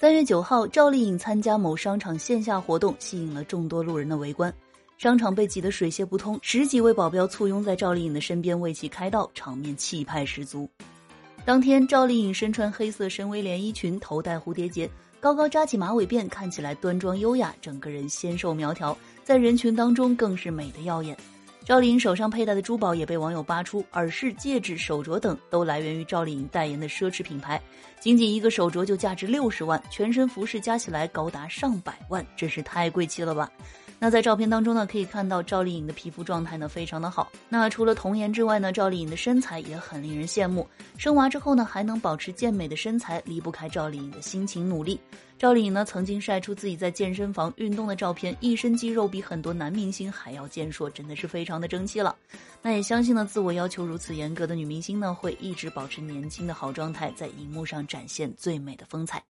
三月九号，赵丽颖参加某商场线下活动，吸引了众多路人的围观。商场被挤得水泄不通，十几位保镖簇拥在赵丽颖的身边为其开道，场面气派十足。当天，赵丽颖身穿黑色深 V 连衣裙，头戴蝴蝶结，高高扎起马尾辫，看起来端庄优雅，整个人纤瘦苗条，在人群当中更是美得耀眼。赵丽颖手上佩戴的珠宝也被网友扒出，耳饰、戒指、手镯等都来源于赵丽颖代言的奢侈品牌，仅仅一个手镯就价值六十万，全身服饰加起来高达上百万，真是太贵气了吧！那在照片当中呢，可以看到赵丽颖的皮肤状态呢非常的好。那除了童颜之外呢，赵丽颖的身材也很令人羡慕。生娃之后呢，还能保持健美的身材，离不开赵丽颖的辛勤努力。赵丽颖呢曾经晒出自己在健身房运动的照片，一身肌肉比很多男明星还要健硕，真的是非常的争气了。那也相信呢，自我要求如此严格的女明星呢，会一直保持年轻的好状态，在荧幕上展现最美的风采。